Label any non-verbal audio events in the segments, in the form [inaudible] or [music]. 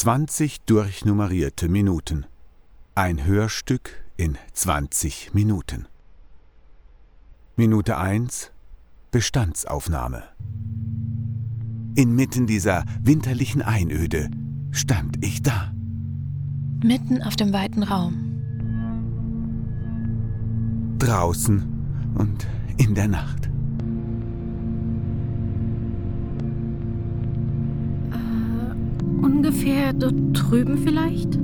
20 durchnummerierte Minuten. Ein Hörstück in 20 Minuten. Minute 1 Bestandsaufnahme. Inmitten dieser winterlichen Einöde stand ich da. Mitten auf dem weiten Raum. Draußen und in der Nacht. Ungefähr dort drüben vielleicht?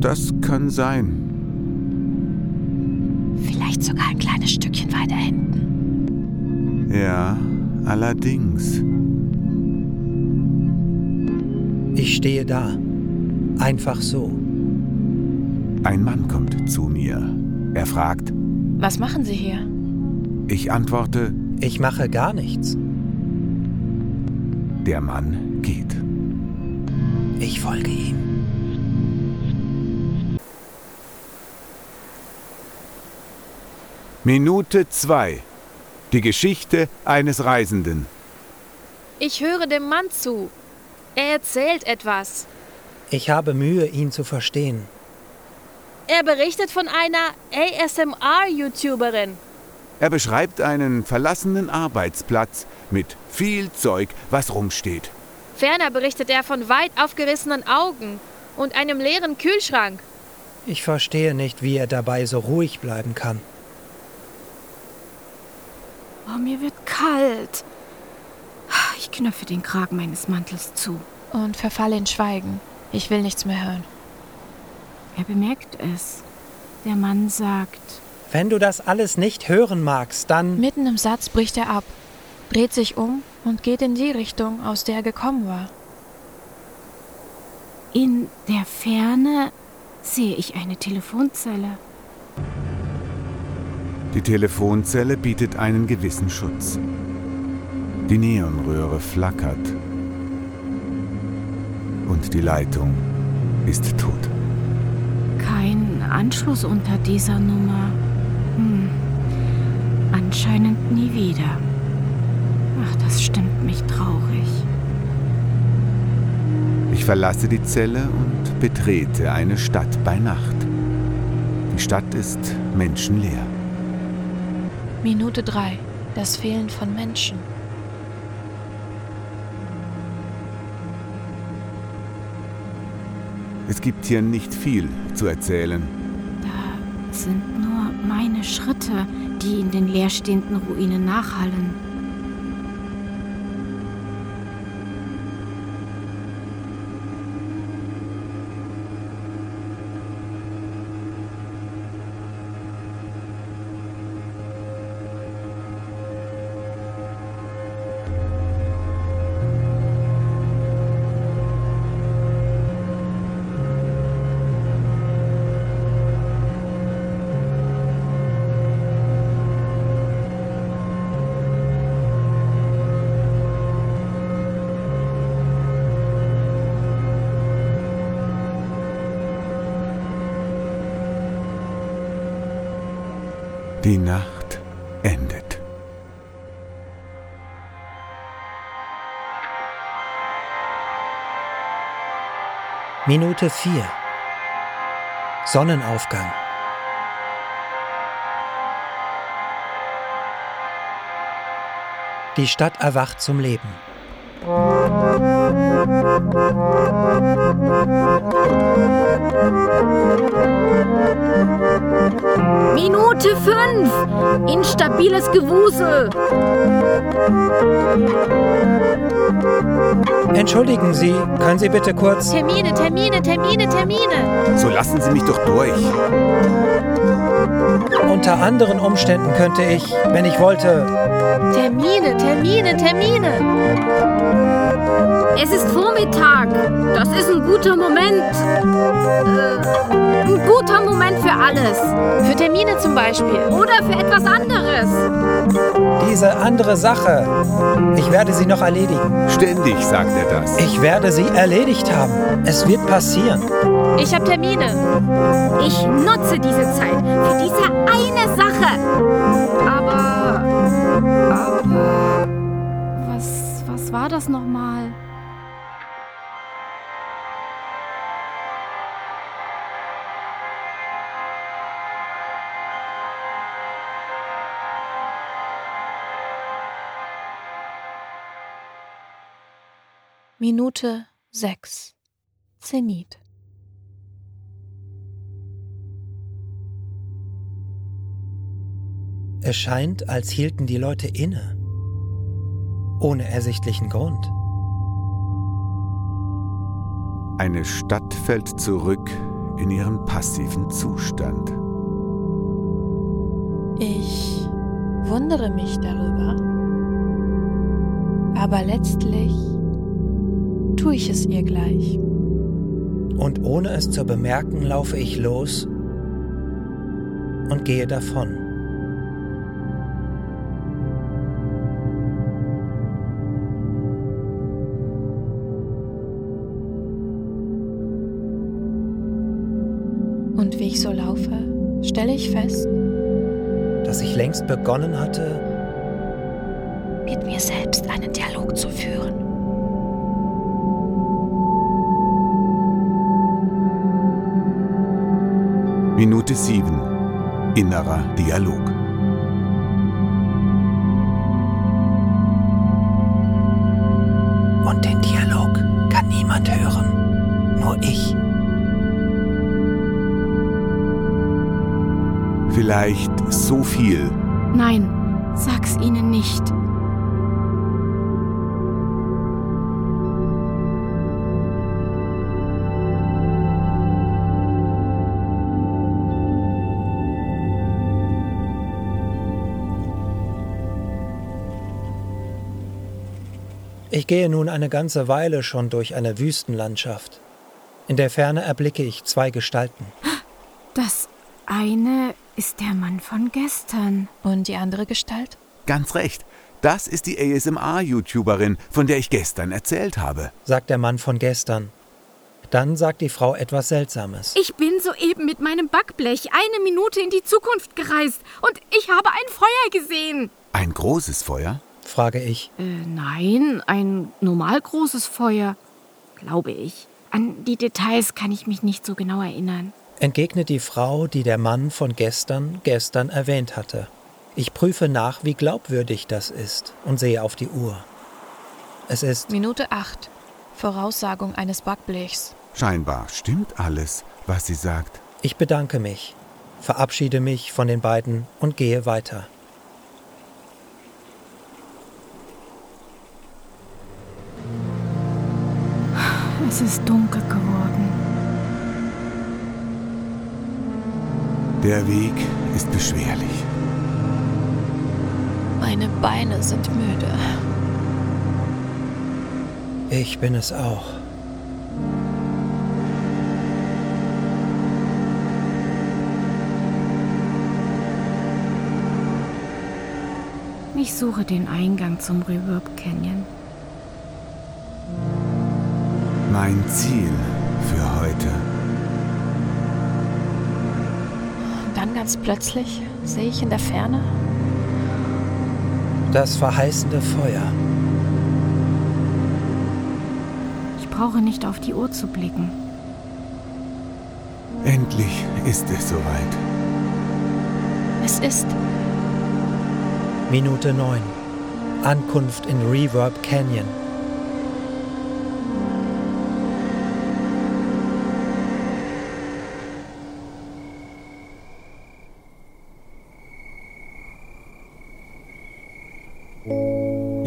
Das kann sein. Vielleicht sogar ein kleines Stückchen weiter hinten. Ja, allerdings. Ich stehe da. Einfach so. Ein Mann kommt zu mir. Er fragt. Was machen Sie hier? Ich antworte. Ich mache gar nichts. Der Mann geht. Ich folge ihm. Minute 2. Die Geschichte eines Reisenden. Ich höre dem Mann zu. Er erzählt etwas. Ich habe Mühe, ihn zu verstehen. Er berichtet von einer ASMR-YouTuberin. Er beschreibt einen verlassenen Arbeitsplatz mit viel Zeug, was rumsteht. Ferner berichtet er von weit aufgerissenen Augen und einem leeren Kühlschrank. Ich verstehe nicht, wie er dabei so ruhig bleiben kann. Oh, mir wird kalt. Ich knöpfe den Kragen meines Mantels zu. Und verfalle in Schweigen. Ich will nichts mehr hören. Er bemerkt es. Der Mann sagt, Wenn du das alles nicht hören magst, dann... Mitten im Satz bricht er ab, dreht sich um und geht in die Richtung, aus der er gekommen war. in der Ferne sehe ich eine Telefonzelle. Die Telefonzelle bietet einen gewissen Schutz. Die Neonröhre flackert. Und die Leitung ist tot. Kein Anschluss unter dieser Nummer. Hm. Anscheinend nie wieder. Ach, das stimmt mich traurig. Ich verlasse die Zelle und betrete eine Stadt bei Nacht. Die Stadt ist menschenleer. Minute 3. Das Fehlen von Menschen. Es gibt hier nicht viel zu erzählen. Da sind nur meine Schritte, die in den leerstehenden Ruinen nachhallen. Die Nacht endet. Minute 4. Sonnenaufgang. Die Stadt erwacht zum Leben. Minute 5! Instabiles Gewusel! Entschuldigen Sie, können Sie bitte kurz... Termine, Termine, Termine, Termine. So lassen Sie mich doch durch. Unter anderen Umständen könnte ich, wenn ich wollte... Termine, Termine, Termine. Es ist Vormittag. Das ist ein guter Moment. Äh, ein guter Moment für alles. Für Termine zum Beispiel. Oder für etwas anderes. Diese andere Sache. Ich werde sie noch erledigen. Ständig sagt er das. Ich werde sie erledigt haben. Es wird passieren. Ich habe Termine. Ich nutze diese Zeit für diese eine Sache. Aber. Aber war das nochmal? Minute 6 Zenit Es scheint, als hielten die Leute inne. Ohne ersichtlichen Grund. Eine Stadt fällt zurück in ihren passiven Zustand. Ich wundere mich darüber. Aber letztlich tue ich es ihr gleich. Und ohne es zu bemerken, laufe ich los und gehe davon. Stelle ich fest, dass ich längst begonnen hatte, mit mir selbst einen Dialog zu führen. Minute 7. Innerer Dialog. Vielleicht so viel, Nein, sag's ihnen nicht. Ich gehe nun eine ganze Weile schon durch eine Wüstenlandschaft. In der Ferne erblicke ich zwei Gestalten. Das eine ist der Mann von gestern. Und die andere Gestalt? Ganz recht. Das ist die ASMR-YouTuberin, von der ich gestern erzählt habe. sagt der Mann von gestern. Dann sagt die Frau etwas Seltsames. Ich bin soeben mit meinem Backblech eine Minute in die Zukunft gereist und ich habe ein Feuer gesehen. Ein großes Feuer? frage ich. Äh, nein, ein normal großes Feuer, glaube ich. An die Details kann ich mich nicht so genau erinnern. Entgegnet die Frau, die der Mann von gestern gestern erwähnt hatte. Ich prüfe nach, wie glaubwürdig das ist und sehe auf die Uhr. Es ist Minute 8. Voraussagung eines Backblechs. Scheinbar stimmt alles, was sie sagt. Ich bedanke mich, verabschiede mich von den beiden und gehe weiter. Es ist dunkel geworden. Der Weg ist beschwerlich. Meine Beine sind müde. Ich bin es auch. Ich suche den Eingang zum Reverb Canyon. Mein Ziel für heute. Dann ganz plötzlich sehe ich in der Ferne Das verheißende Feuer. Ich brauche nicht auf die Uhr zu blicken. Endlich ist es soweit. Es ist Minute 9. Ankunft in Reverb Canyon.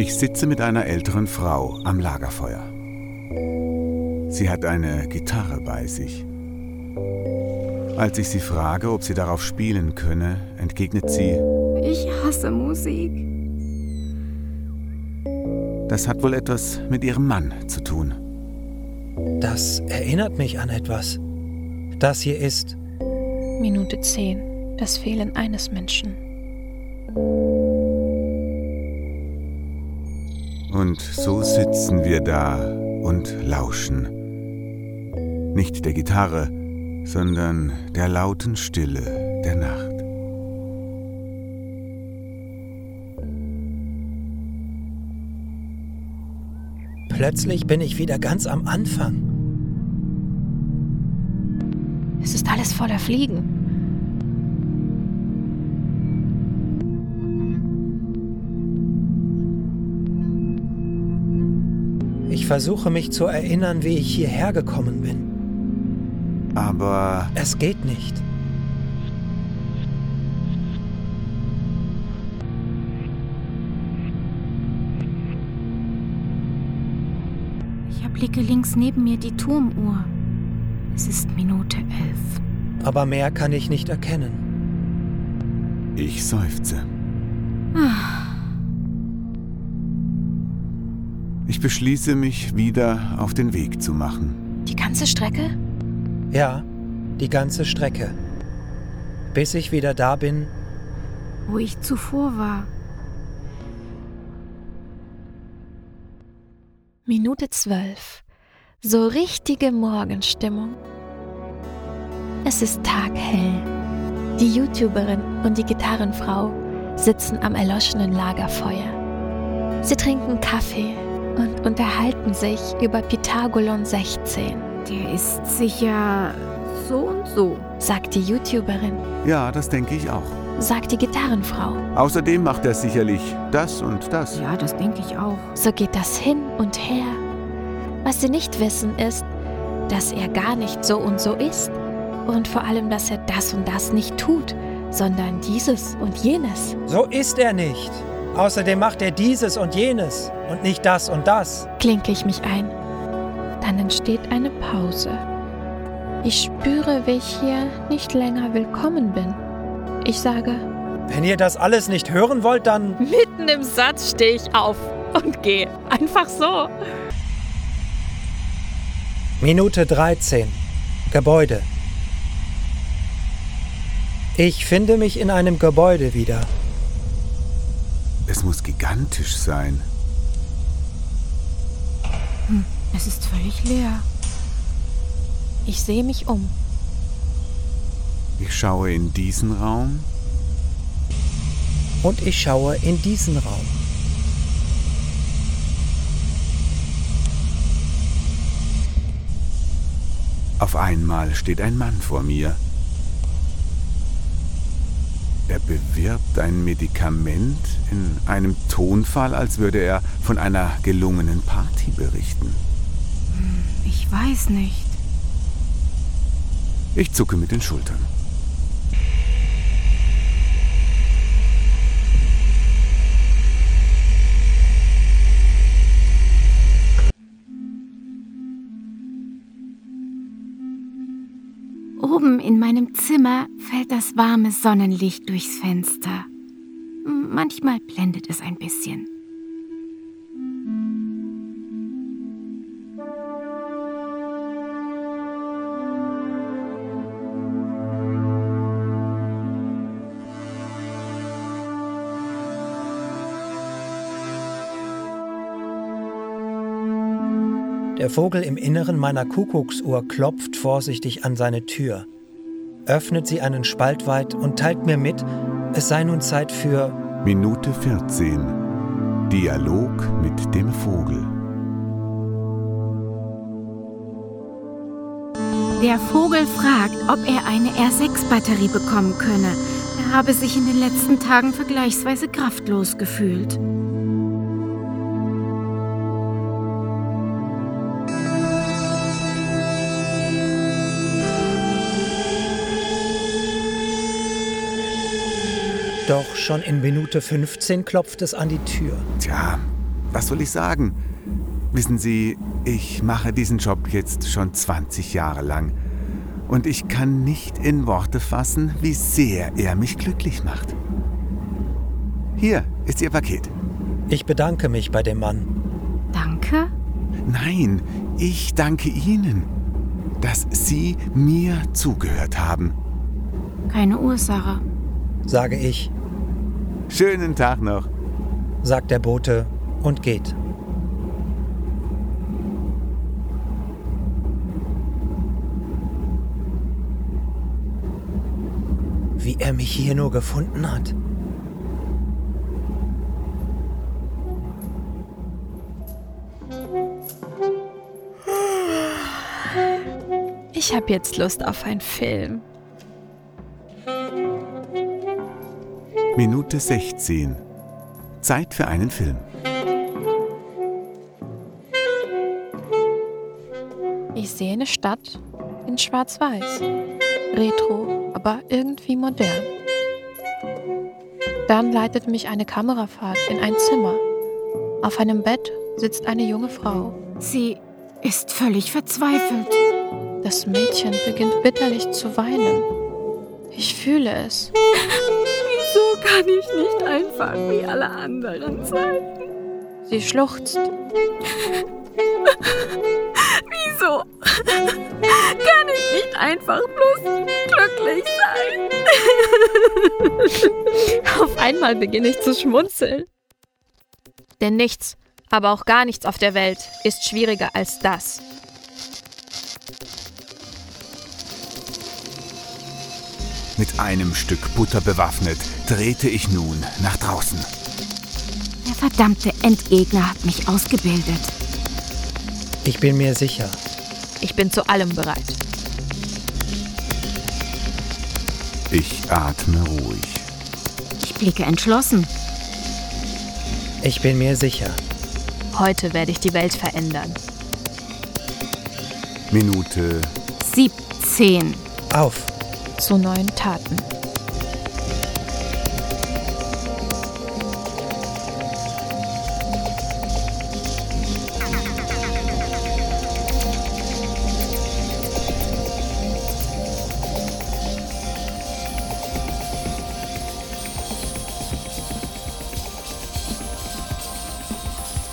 Ich sitze mit einer älteren Frau am Lagerfeuer. Sie hat eine Gitarre bei sich. Als ich sie frage, ob sie darauf spielen könne, entgegnet sie, Ich hasse Musik. das hat wohl etwas mit ihrem Mann zu tun. Das erinnert mich an etwas. Das hier ist Minute 10. Das Fehlen eines Menschen. Und so sitzen wir da und lauschen. Nicht der Gitarre, sondern der lauten Stille der Nacht. plötzlich bin ich wieder ganz am Anfang. Es ist alles voller Fliegen. Versuche mich zu erinnern, wie ich hierher gekommen bin. Aber Es geht nicht. Ich erblicke links neben mir die Turmuhr. Es ist Minute elf. Aber mehr kann ich nicht erkennen. ich seufze. Ich beschließe mich wieder auf den Weg zu machen. Die ganze Strecke? Ja, die ganze Strecke. Bis ich wieder da bin, Wo ich zuvor war. Minute zwölf. So richtige Morgenstimmung. Es ist taghell. Die YouTuberin und die Gitarrenfrau sitzen am erloschenen Lagerfeuer. Sie trinken Kaffee und unterhalten sich über Pythagoron 16, Der ist sicher so und so. sagt die YouTuberin, Ja, das denke ich auch. sagt die Gitarrenfrau. Außerdem macht er sicherlich das und das. Ja, das denke ich auch. So geht das hin und her. Was sie nicht wissen ist, dass er gar nicht so und so ist und vor allem, dass er das und das nicht tut, sondern dieses und jenes. so ist er nicht. Außerdem macht er dieses und jenes und nicht das und das. Klinke ich mich ein. Dann entsteht eine Pause. Ich spüre, wie ich hier nicht länger willkommen bin. Ich sage, Wenn ihr das alles nicht hören wollt, dann... Mitten im Satz stehe ich auf und gehe. Einfach so. Minute 13. Gebäude. Ich finde mich in einem Gebäude wieder. Es muss gigantisch sein. Es ist völlig leer. ich sehe mich um. Ich schaue in diesen Raum. Und ich schaue in diesen Raum. Auf einmal steht ein Mann vor mir. Er bewirbt ein Medikament in einem Tonfall, als würde er von einer gelungenen Party berichten. Ich weiß nicht. Ich zucke mit den Schultern. Oben in meinem Zimmer fällt das warme Sonnenlicht durchs Fenster. Manchmal blendet es ein bisschen. Der Vogel im Inneren meiner Kuckucksuhr klopft vorsichtig an seine Tür, öffnet sie einen Spalt weit und teilt mir mit, es sei nun Zeit für Minute 14. Dialog mit dem Vogel. Der Vogel fragt, ob er eine R6-Batterie bekommen könne. Er habe sich in den letzten Tagen vergleichsweise kraftlos gefühlt. Doch schon in Minute 15 klopft es an die Tür. Tja, was soll ich sagen? Wissen Sie, ich mache diesen Job jetzt schon 20 Jahre lang. Und ich kann nicht in Worte fassen, wie sehr er mich glücklich macht. Hier ist Ihr Paket. Ich bedanke mich bei dem Mann. Danke? Nein, ich danke Ihnen, dass Sie mir zugehört haben. Keine Ursache. Sage ich, Schönen Tag noch. sagt der Bote und geht. Wie er mich hier nur gefunden hat. Ich habe jetzt Lust auf einen Film. Minute 16. Zeit für einen Film. Ich sehe eine Stadt in Schwarz-Weiß. Retro, aber irgendwie modern. Dann leitet mich eine Kamerafahrt in ein Zimmer. Auf einem Bett sitzt eine junge Frau. Sie ist völlig verzweifelt. Das Mädchen beginnt bitterlich zu weinen. Ich fühle es. [laughs] Kann ich nicht einfach wie alle anderen sein? Sie schluchzt. [laughs] Wieso [laughs] kann ich nicht einfach bloß glücklich sein? [laughs] Auf einmal beginne ich zu schmunzeln. Denn nichts, aber auch gar nichts auf der Welt ist schwieriger als das. Mit einem Stück Butter bewaffnet drehte ich nun nach draußen. Der verdammte Endgegner hat mich ausgebildet. Ich bin mir sicher. Ich bin zu allem bereit. Ich atme ruhig. Ich blicke entschlossen. Ich bin mir sicher. Heute werde ich die Welt verändern. Minute 17. Auf. Zu neuen Taten.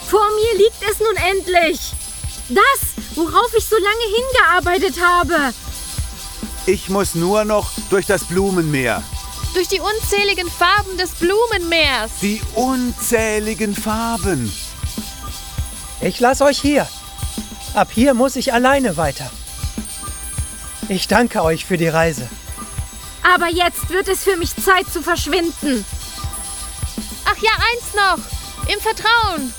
Vor mir liegt es nun endlich. Das, worauf ich so lange hingearbeitet habe. Ich muss nur noch durch das Blumenmeer. Durch die unzähligen Farben des Blumenmeers. Die unzähligen Farben. Ich lasse euch hier. Ab hier muss ich alleine weiter. Ich danke euch für die Reise. Aber jetzt wird es für mich Zeit zu verschwinden. Ach ja, eins noch. Im Vertrauen.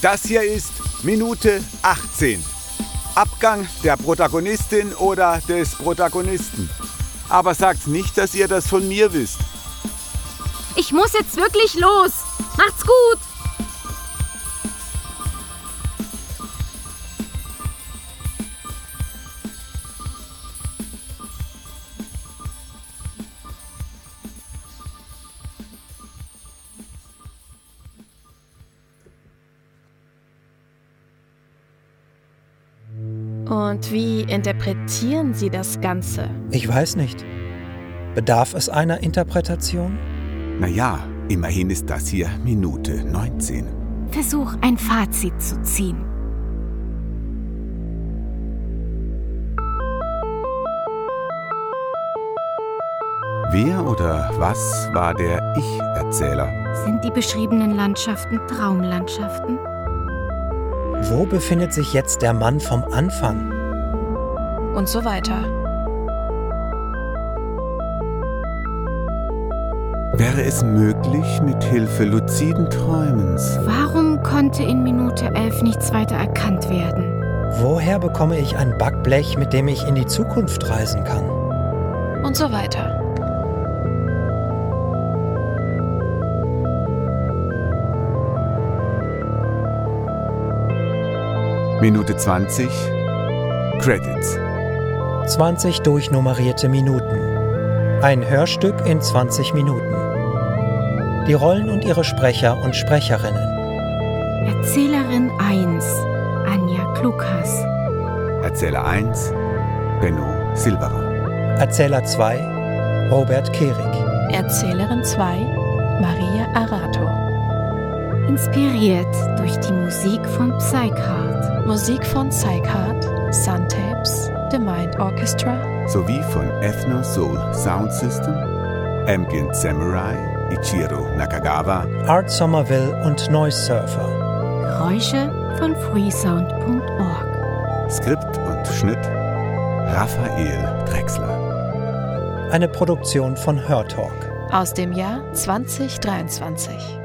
Das hier ist Minute 18. Abgang der Protagonistin oder des Protagonisten. Aber sagt nicht, dass ihr das von mir wisst. Ich muss jetzt wirklich los. Macht's gut. Und wie interpretieren Sie das Ganze? Ich weiß nicht. Bedarf es einer Interpretation? Naja, immerhin ist das hier Minute 19. Versuch ein Fazit zu ziehen. Wer oder was war der Ich-Erzähler? Sind die beschriebenen Landschaften Traumlandschaften? Wo befindet sich jetzt der Mann vom Anfang? Und so weiter. Wäre es möglich, mit Hilfe luziden Träumens Warum konnte in Minute 11 nichts weiter erkannt werden? Woher bekomme ich ein Backblech, mit dem ich in die Zukunft reisen kann? Und so weiter. Minute 20 Credits. 20 durchnummerierte Minuten. Ein Hörstück in 20 Minuten. Die Rollen und ihre Sprecher und Sprecherinnen. Erzählerin 1, Anja Klukas. Erzähler 1 Benno Silberer. Erzähler 2 Robert Kehrig. Erzählerin 2 Maria Arato. Inspiriert durch die Musik von Psychart. Musik von Psychart, Suntapes, The Mind Orchestra, sowie von Ethno Soul Sound System, Ambient Samurai, Ichiro Nakagawa, Art Somerville und Noise Surfer. Geräusche von freesound.org. Skript und Schnitt Raphael Drechsler. Eine Produktion von Hörtalk. aus dem Jahr 2023.